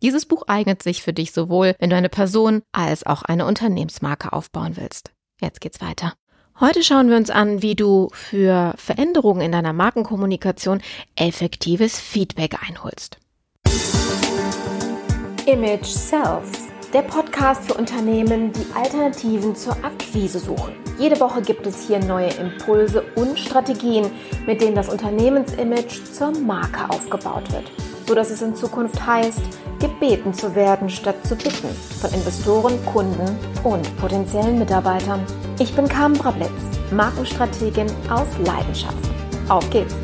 Dieses Buch eignet sich für dich sowohl, wenn du eine Person als auch eine Unternehmensmarke aufbauen willst. Jetzt geht's weiter. Heute schauen wir uns an, wie du für Veränderungen in deiner Markenkommunikation effektives Feedback einholst. Image Sells, der Podcast für Unternehmen, die Alternativen zur Akquise suchen. Jede Woche gibt es hier neue Impulse und Strategien, mit denen das Unternehmensimage zur Marke aufgebaut wird so dass es in Zukunft heißt, gebeten zu werden statt zu bitten von Investoren, Kunden und potenziellen Mitarbeitern. Ich bin Carmen Brablitz, Markenstrategin aus Leidenschaft. Auf geht's!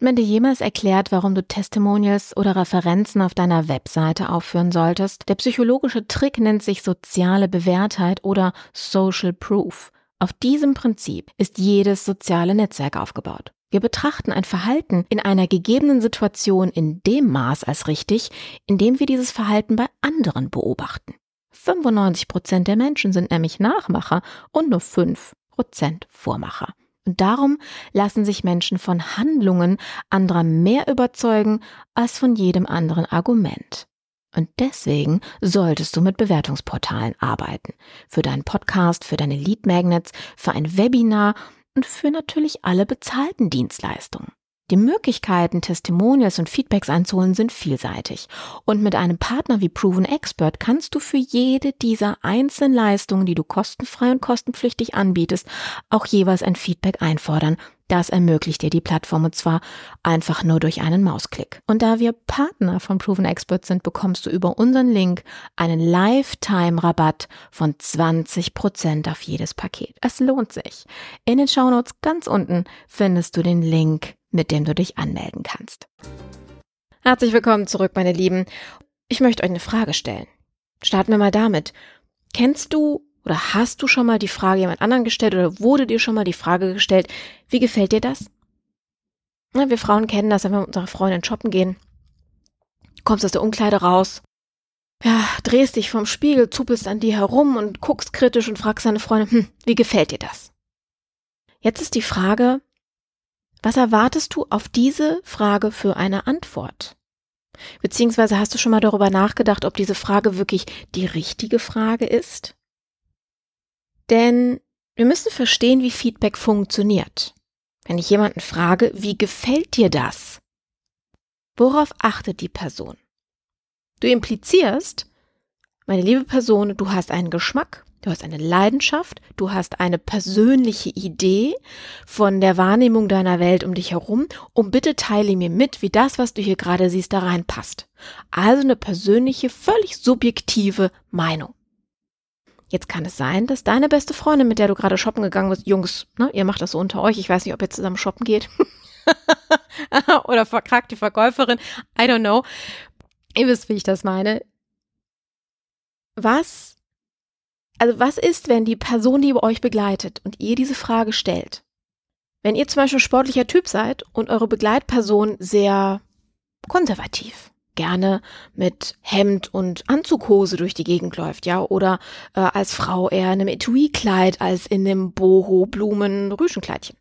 Hat man dir jemals erklärt, warum du Testimonials oder Referenzen auf deiner Webseite aufführen solltest? Der psychologische Trick nennt sich soziale Bewährtheit oder Social Proof. Auf diesem Prinzip ist jedes soziale Netzwerk aufgebaut. Wir betrachten ein Verhalten in einer gegebenen Situation in dem Maß als richtig, in dem wir dieses Verhalten bei anderen beobachten. 95 Prozent der Menschen sind nämlich Nachmacher und nur 5 Prozent Vormacher. Und darum lassen sich Menschen von Handlungen anderer mehr überzeugen als von jedem anderen Argument. Und deswegen solltest du mit Bewertungsportalen arbeiten. Für deinen Podcast, für deine Lead Magnets, für ein Webinar und für natürlich alle bezahlten Dienstleistungen. Die Möglichkeiten, Testimonials und Feedbacks einzuholen, sind vielseitig. Und mit einem Partner wie Proven Expert kannst du für jede dieser einzelnen Leistungen, die du kostenfrei und kostenpflichtig anbietest, auch jeweils ein Feedback einfordern. Das ermöglicht dir die Plattform und zwar einfach nur durch einen Mausklick. Und da wir Partner von Proven Expert sind, bekommst du über unseren Link einen Lifetime-Rabatt von 20% auf jedes Paket. Es lohnt sich. In den Shownotes ganz unten findest du den Link mit dem du dich anmelden kannst. Herzlich willkommen zurück, meine Lieben. Ich möchte euch eine Frage stellen. Starten wir mal damit. Kennst du oder hast du schon mal die Frage jemand anderen gestellt oder wurde dir schon mal die Frage gestellt, wie gefällt dir das? Ja, wir Frauen kennen das, wenn wir mit unserer Freundin shoppen gehen. kommst aus der Umkleide raus, ja, drehst dich vom Spiegel, zupelst an dir herum und guckst kritisch und fragst deine Freundin, hm, wie gefällt dir das? Jetzt ist die Frage, was erwartest du auf diese Frage für eine Antwort? Beziehungsweise hast du schon mal darüber nachgedacht, ob diese Frage wirklich die richtige Frage ist? Denn wir müssen verstehen, wie Feedback funktioniert. Wenn ich jemanden frage, wie gefällt dir das? Worauf achtet die Person? Du implizierst, meine liebe Person, du hast einen Geschmack, Du hast eine Leidenschaft, du hast eine persönliche Idee von der Wahrnehmung deiner Welt um dich herum und bitte teile mir mit, wie das, was du hier gerade siehst, da reinpasst. Also eine persönliche, völlig subjektive Meinung. Jetzt kann es sein, dass deine beste Freundin, mit der du gerade shoppen gegangen bist, Jungs, ne, ihr macht das so unter euch, ich weiß nicht, ob ihr zusammen shoppen geht. Oder verkragt die Verkäuferin, I don't know. Ihr wisst, wie ich das meine. Was also was ist, wenn die Person, die euch begleitet und ihr diese Frage stellt? Wenn ihr zum Beispiel sportlicher Typ seid und eure Begleitperson sehr konservativ, gerne mit Hemd und Anzughose durch die Gegend läuft, ja, oder äh, als Frau eher in einem Etui-Kleid als in einem Boho-Blumen-Rüschenkleidchen.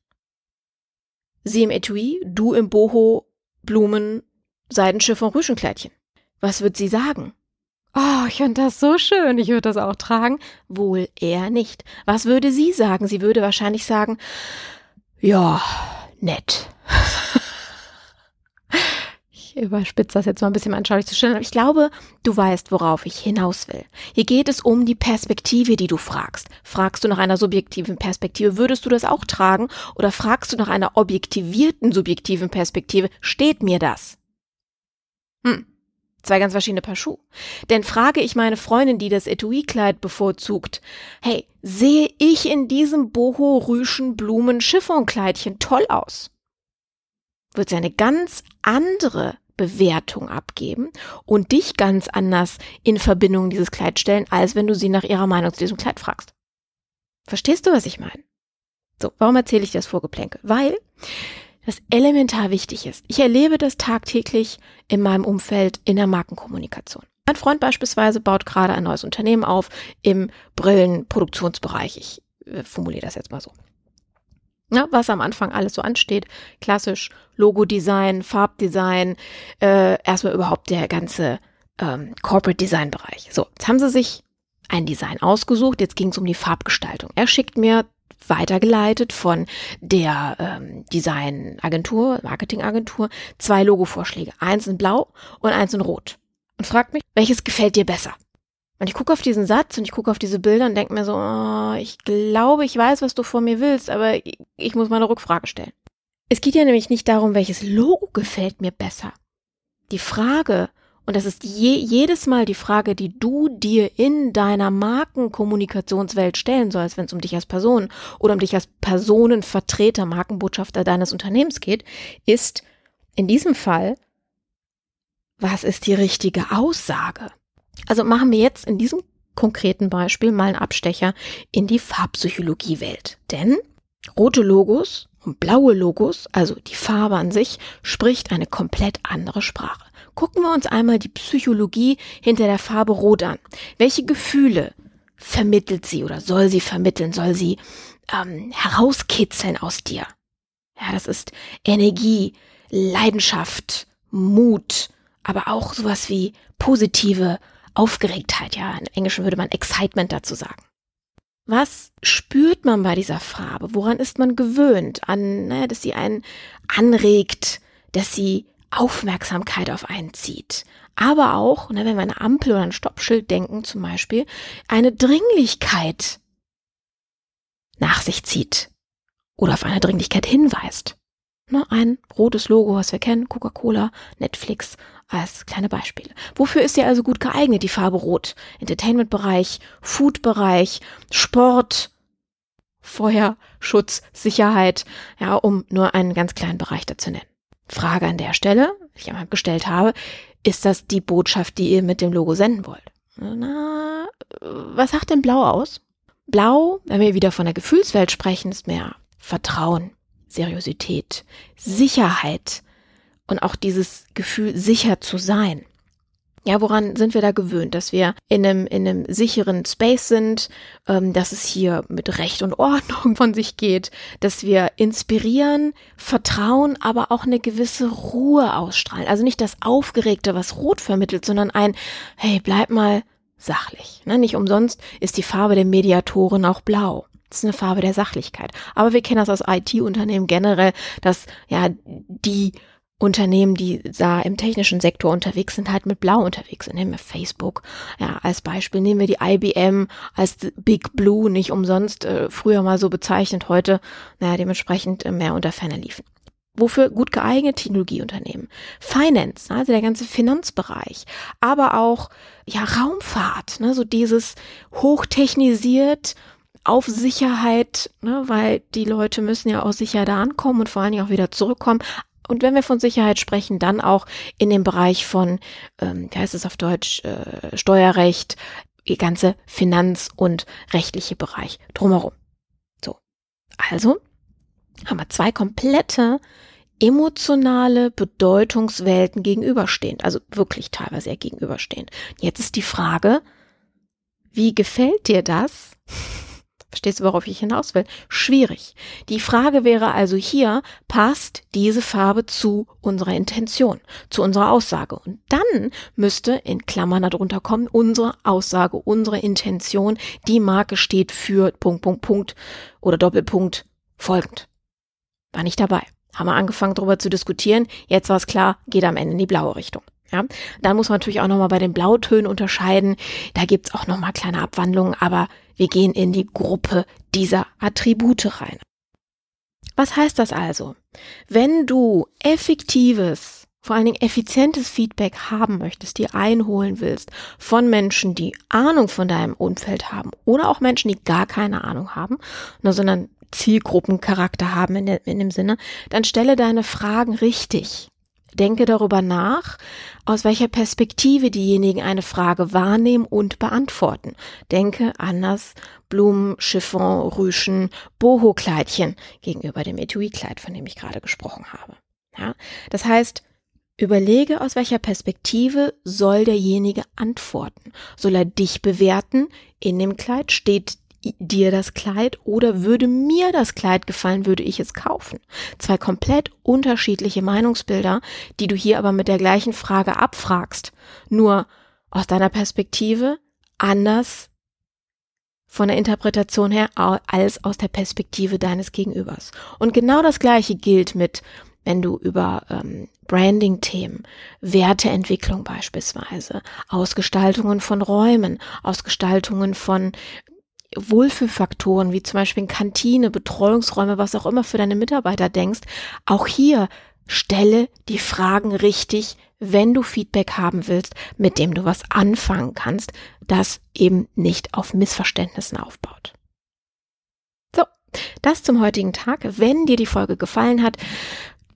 Sie im Etui, du im Boho-Blumen-Seidenschiff und Rüschenkleidchen. Was wird sie sagen? Oh, ich finde das so schön, ich würde das auch tragen. Wohl eher nicht. Was würde sie sagen? Sie würde wahrscheinlich sagen, ja, nett. überspitze das jetzt mal ein bisschen anschaulich zu stellen, ich glaube, du weißt, worauf ich hinaus will. Hier geht es um die Perspektive, die du fragst. Fragst du nach einer subjektiven Perspektive, würdest du das auch tragen? Oder fragst du nach einer objektivierten subjektiven Perspektive, steht mir das? Hm. Zwei ganz verschiedene Paar Schuhe. Denn frage ich meine Freundin, die das Etui-Kleid bevorzugt, hey, sehe ich in diesem boho-rüschen Blumen-Chiffonkleidchen toll aus? Wird sie eine ganz andere Bewertung abgeben und dich ganz anders in Verbindung dieses Kleid stellen, als wenn du sie nach ihrer Meinung zu diesem Kleid fragst. Verstehst du, was ich meine? So, warum erzähle ich das Vorgeplänkel? Weil das elementar wichtig ist. Ich erlebe das tagtäglich in meinem Umfeld in der Markenkommunikation. Mein Freund beispielsweise baut gerade ein neues Unternehmen auf im Brillenproduktionsbereich. Ich äh, formuliere das jetzt mal so. Ja, was am Anfang alles so ansteht. Klassisch Logo-Design, Farbdesign, äh, erstmal überhaupt der ganze ähm, Corporate Design Bereich. So, jetzt haben sie sich ein Design ausgesucht, jetzt ging es um die Farbgestaltung. Er schickt mir weitergeleitet von der ähm, Designagentur, Marketingagentur, zwei Logo-Vorschläge. Eins in blau und eins in rot. Und fragt mich, welches gefällt dir besser? Und ich gucke auf diesen Satz und ich gucke auf diese Bilder und denke mir so, oh, ich glaube, ich weiß, was du von mir willst, aber ich, ich muss mal eine Rückfrage stellen. Es geht ja nämlich nicht darum, welches Logo gefällt mir besser. Die Frage, und das ist je, jedes Mal die Frage, die du dir in deiner Markenkommunikationswelt stellen sollst, wenn es um dich als Person oder um dich als Personenvertreter, Markenbotschafter deines Unternehmens geht, ist in diesem Fall, was ist die richtige Aussage? Also machen wir jetzt in diesem konkreten Beispiel mal einen Abstecher in die Farbpsychologiewelt. Denn rote Logos und blaue Logos, also die Farbe an sich, spricht eine komplett andere Sprache. Gucken wir uns einmal die Psychologie hinter der Farbe Rot an. Welche Gefühle vermittelt sie oder soll sie vermitteln, soll sie ähm, herauskitzeln aus dir? Ja, das ist Energie, Leidenschaft, Mut, aber auch sowas wie positive Aufgeregtheit, ja, im Englischen würde man Excitement dazu sagen. Was spürt man bei dieser Farbe? Woran ist man gewöhnt? An, naja, dass sie einen anregt, dass sie Aufmerksamkeit auf einen zieht. Aber auch, ne, wenn wir eine Ampel oder ein Stoppschild denken zum Beispiel, eine Dringlichkeit nach sich zieht oder auf eine Dringlichkeit hinweist. Ne, ein rotes Logo, was wir kennen, Coca-Cola, Netflix als kleine Beispiele. Wofür ist sie also gut geeignet, die Farbe Rot? Entertainment-Bereich, Food-Bereich, Sport, Feuer, Schutz, Sicherheit, ja, um nur einen ganz kleinen Bereich dazu nennen. Frage an der Stelle, die ich einmal gestellt habe, ist das die Botschaft, die ihr mit dem Logo senden wollt? Na, was sagt denn Blau aus? Blau, wenn wir wieder von der Gefühlswelt sprechen, ist mehr Vertrauen, Seriosität, Sicherheit und auch dieses Gefühl, sicher zu sein. Ja, woran sind wir da gewöhnt? Dass wir in einem, in einem sicheren Space sind, ähm, dass es hier mit Recht und Ordnung von sich geht, dass wir inspirieren, vertrauen, aber auch eine gewisse Ruhe ausstrahlen. Also nicht das Aufgeregte, was Rot vermittelt, sondern ein, hey, bleib mal sachlich. Ne? Nicht umsonst ist die Farbe der Mediatoren auch blau. Das ist eine Farbe der Sachlichkeit. Aber wir kennen das aus IT-Unternehmen generell, dass ja die Unternehmen, die da im technischen Sektor unterwegs sind, halt mit Blau unterwegs sind. Nehmen wir Facebook ja, als Beispiel. Nehmen wir die IBM als Big Blue, nicht umsonst äh, früher mal so bezeichnet, heute naja, dementsprechend äh, mehr unter Ferner liefen. Wofür gut geeignet Technologieunternehmen. Finance, also der ganze Finanzbereich, aber auch ja Raumfahrt, ne, so dieses hochtechnisiert auf Sicherheit, ne, weil die Leute müssen ja auch sicher da ankommen und vor allen Dingen auch wieder zurückkommen, und wenn wir von Sicherheit sprechen, dann auch in dem Bereich von, ähm, wie heißt es auf Deutsch, äh, Steuerrecht, die ganze Finanz- und rechtliche Bereich drumherum. So. Also haben wir zwei komplette emotionale Bedeutungswelten gegenüberstehend, also wirklich teilweise eher gegenüberstehend. Jetzt ist die Frage, wie gefällt dir das? Verstehst du, worauf ich hinaus will? Schwierig. Die Frage wäre also hier, passt diese Farbe zu unserer Intention, zu unserer Aussage? Und dann müsste in Klammern darunter kommen, unsere Aussage, unsere Intention, die Marke steht für Punkt, Punkt, Punkt oder Doppelpunkt folgend. War nicht dabei. Haben wir angefangen darüber zu diskutieren. Jetzt war es klar, geht am Ende in die blaue Richtung. Ja, dann muss man natürlich auch nochmal bei den Blautönen unterscheiden. Da gibt's auch nochmal kleine Abwandlungen, aber wir gehen in die Gruppe dieser Attribute rein. Was heißt das also? Wenn du effektives, vor allen Dingen effizientes Feedback haben möchtest, dir einholen willst von Menschen, die Ahnung von deinem Umfeld haben oder auch Menschen, die gar keine Ahnung haben, nur sondern Zielgruppencharakter haben in, der, in dem Sinne, dann stelle deine Fragen richtig. Denke darüber nach, aus welcher Perspektive diejenigen eine Frage wahrnehmen und beantworten. Denke an das Blumen, Chiffon, Rüschen, Boho-Kleidchen gegenüber dem Etui-Kleid, von dem ich gerade gesprochen habe. Ja, das heißt, Überlege, aus welcher Perspektive soll derjenige antworten. Soll er dich bewerten? In dem Kleid steht dir das Kleid oder würde mir das Kleid gefallen, würde ich es kaufen. Zwei komplett unterschiedliche Meinungsbilder, die du hier aber mit der gleichen Frage abfragst. Nur aus deiner Perspektive anders von der Interpretation her als aus der Perspektive deines Gegenübers. Und genau das gleiche gilt mit wenn du über ähm, Branding-Themen, Werteentwicklung beispielsweise, Ausgestaltungen von Räumen, Ausgestaltungen von Wohlfühlfaktoren, wie zum Beispiel Kantine, Betreuungsräume, was auch immer für deine Mitarbeiter denkst, auch hier stelle die Fragen richtig, wenn du Feedback haben willst, mit dem du was anfangen kannst, das eben nicht auf Missverständnissen aufbaut. So, das zum heutigen Tag. Wenn dir die Folge gefallen hat,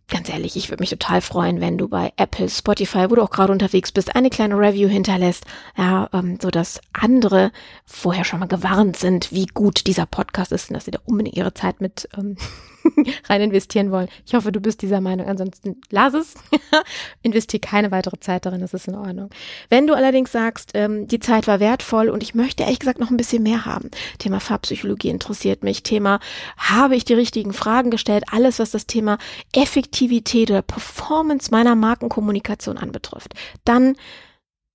ganz ehrlich, ich würde mich total freuen, wenn du bei Apple, Spotify, wo du auch gerade unterwegs bist, eine kleine Review hinterlässt, ja, ähm, so dass andere vorher schon mal gewarnt sind, wie gut dieser Podcast ist und dass sie da unbedingt ihre Zeit mit ähm, rein investieren wollen. Ich hoffe, du bist dieser Meinung. Ansonsten lass es. Investier keine weitere Zeit darin, das ist in Ordnung. Wenn du allerdings sagst, ähm, die Zeit war wertvoll und ich möchte ehrlich gesagt noch ein bisschen mehr haben. Thema Farbpsychologie interessiert mich. Thema, habe ich die richtigen Fragen gestellt? Alles, was das Thema Effektivität oder Performance meiner Markenkommunikation anbetrifft. Dann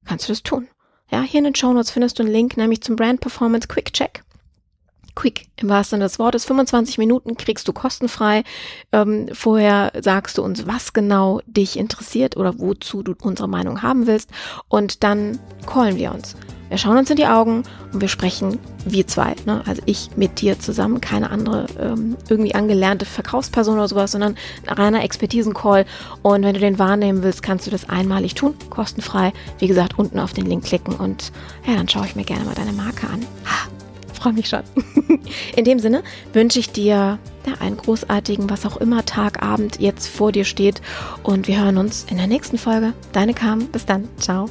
kannst du das tun. Ja, hier in den Show Notes findest du einen Link, nämlich zum Brand Performance Quick Check quick im wahrsten Sinne des Wortes. 25 Minuten kriegst du kostenfrei. Ähm, vorher sagst du uns, was genau dich interessiert oder wozu du unsere Meinung haben willst. Und dann callen wir uns. Wir schauen uns in die Augen und wir sprechen, wir zwei, ne? also ich mit dir zusammen, keine andere ähm, irgendwie angelernte Verkaufsperson oder sowas, sondern ein reiner Expertisen-Call. Und wenn du den wahrnehmen willst, kannst du das einmalig tun, kostenfrei. Wie gesagt, unten auf den Link klicken und ja, dann schaue ich mir gerne mal deine Marke an. Ha freue mich schon. In dem Sinne wünsche ich dir einen großartigen, was auch immer Tag, Abend jetzt vor dir steht. Und wir hören uns in der nächsten Folge. Deine Kam. Bis dann. Ciao.